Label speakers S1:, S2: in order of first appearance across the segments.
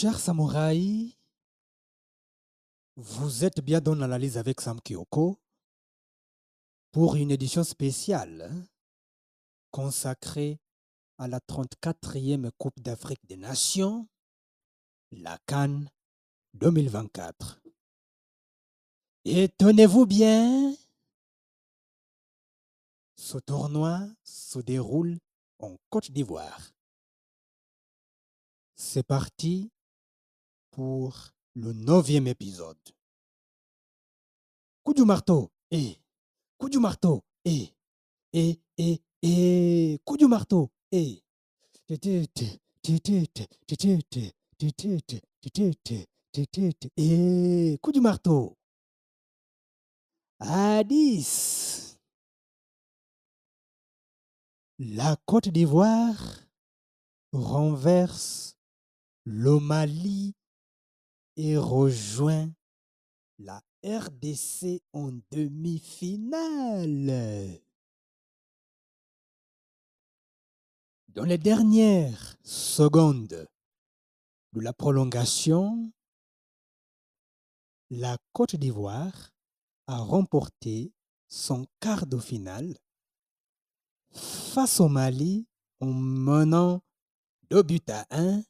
S1: Chers samouraïs, vous êtes bien dans l'analyse avec Sam Kyoko pour une édition spéciale consacrée à la 34e Coupe d'Afrique des Nations, la Cannes 2024. Et tenez-vous bien, ce tournoi se déroule en Côte d'Ivoire. C'est parti pour le neuvième épisode. Coup du marteau, et coup du marteau, et et et et coup du marteau, et et coup du marteau. À 10. La Côte d'Ivoire renverse le et rejoint la RDC en demi-finale. Dans les dernières secondes de la prolongation, la Côte d'Ivoire a remporté son quart de finale face au Mali en menant deux buts à un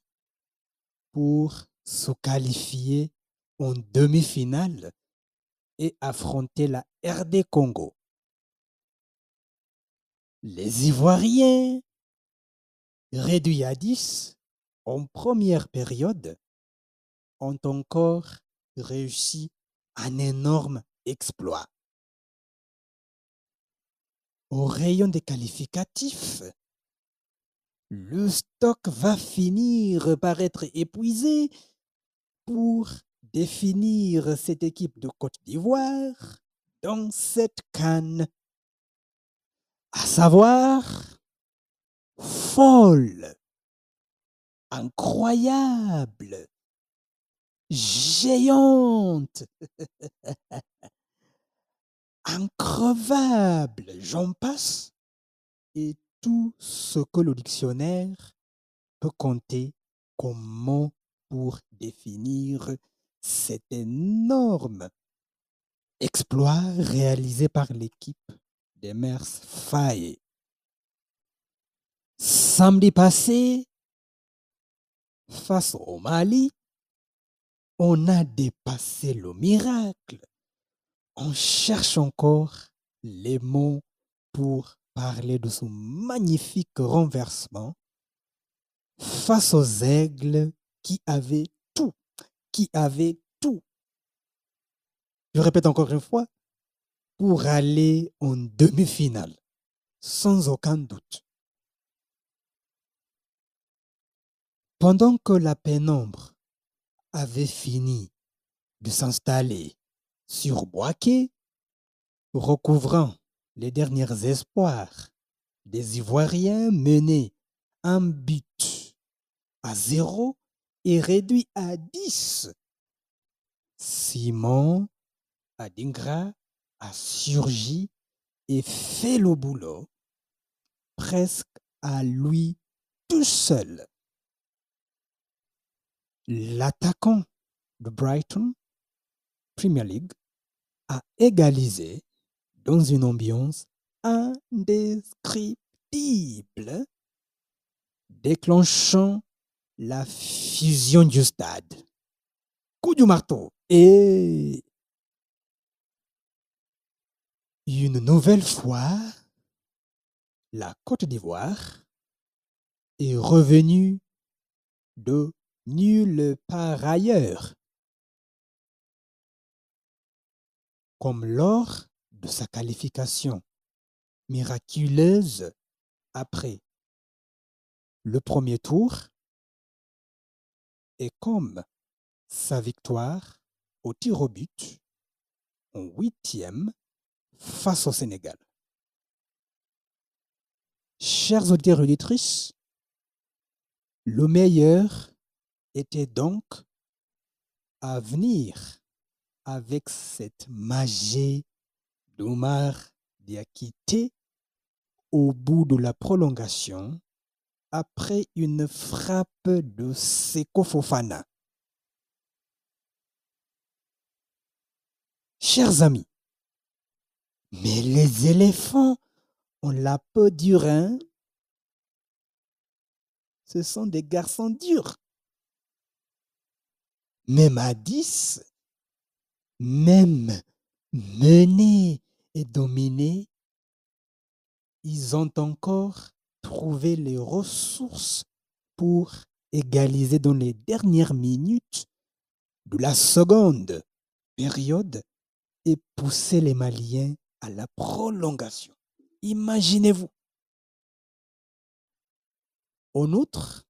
S1: pour se qualifier en demi-finale et affronter la RD Congo. Les Ivoiriens, réduits à 10 en première période, ont encore réussi un énorme exploit. Au rayon des qualificatifs, le stock va finir par être épuisé pour définir cette équipe de Côte d'Ivoire dans cette canne. À savoir, folle, incroyable, géante, increvable, j'en passe, et tout ce que le dictionnaire peut compter comme mot pour définir cet énorme exploit réalisé par l'équipe des Mers Faye. Samedi passé, face au Mali, on a dépassé le miracle. On cherche encore les mots pour parler de ce magnifique renversement face aux aigles qui avaient tout, qui avaient tout. Je répète encore une fois, pour aller en demi-finale, sans aucun doute. Pendant que la pénombre avait fini de s'installer sur Boaké, recouvrant les derniers espoirs des Ivoiriens menés un but à zéro et réduit à 10. Simon Adingra a surgi et fait le boulot presque à lui tout seul. L'attaquant de Brighton, Premier League, a égalisé dans une ambiance indescriptible, déclenchant la fusion du stade. Coup du marteau et une nouvelle fois, la Côte d'Ivoire est revenue de nulle part ailleurs. Comme lors de sa qualification miraculeuse après le premier tour et comme sa victoire au tir au but en huitième face au Sénégal. Chers auditeurs et auditrices, le meilleur était donc à venir avec cette magie d'Omar Diakité au bout de la prolongation après une frappe de Seko Fofana. Chers amis, mais les éléphants ont la peau dure, hein? Ce sont des garçons durs. Même à 10, même menés et dominés, ils ont encore trouvé les ressources pour égaliser dans les dernières minutes de la seconde période et pousser les Maliens à la prolongation. Imaginez-vous. En outre,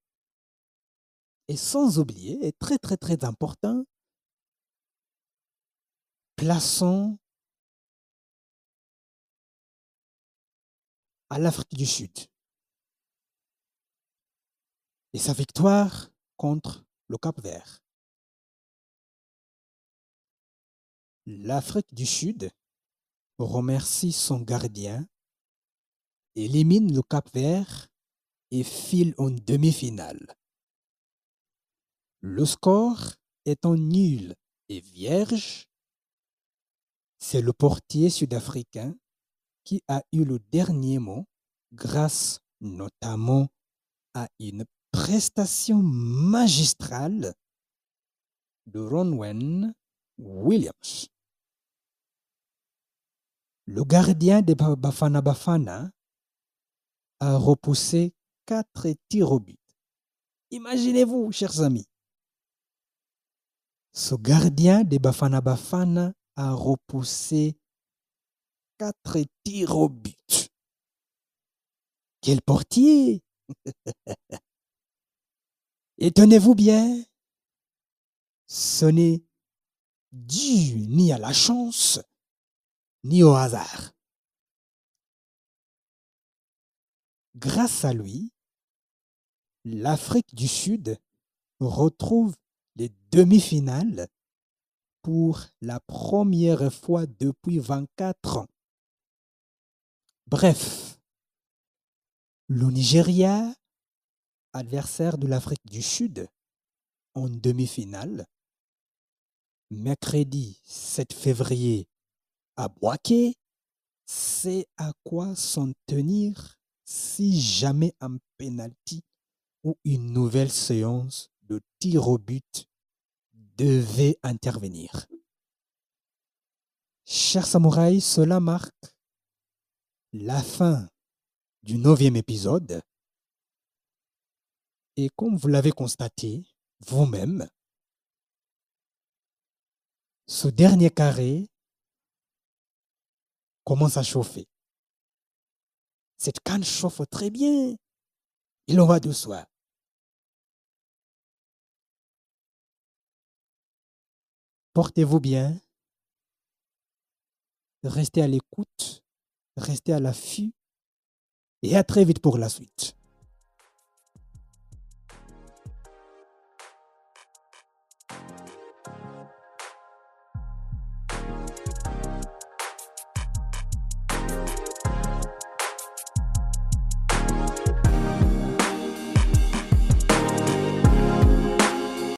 S1: et sans oublier, et très très très important, plaçons à l'Afrique du Sud et sa victoire contre le Cap Vert. L'Afrique du Sud remercie son gardien, élimine le Cap Vert et file en demi-finale. Le score étant nul et vierge, c'est le portier sud-africain qui a eu le dernier mot grâce notamment à une prestation magistrale de Ronwen Williams. Le gardien de Bafana Bafana a repoussé quatre tirs au but. Imaginez-vous, chers amis, ce gardien de Bafana Bafana a repoussé quatre tirs au but. Quel portier Et tenez-vous bien, ce n'est dû ni à la chance, ni au hasard. Grâce à lui, l'Afrique du Sud retrouve les demi-finales pour la première fois depuis 24 ans. Bref, le Nigeria, adversaire de l'Afrique du Sud, en demi-finale, mercredi 7 février à Boaké, c'est à quoi s'en tenir si jamais un penalty ou une nouvelle séance de tir au but devait intervenir? Chers samouraïs, cela marque la fin du neuvième épisode. Et comme vous l'avez constaté vous-même, ce dernier carré commence à chauffer. Cette canne chauffe très bien. Il en va de soi. Portez-vous bien. Restez à l'écoute. Restez à l'affût. Et à très vite pour la suite.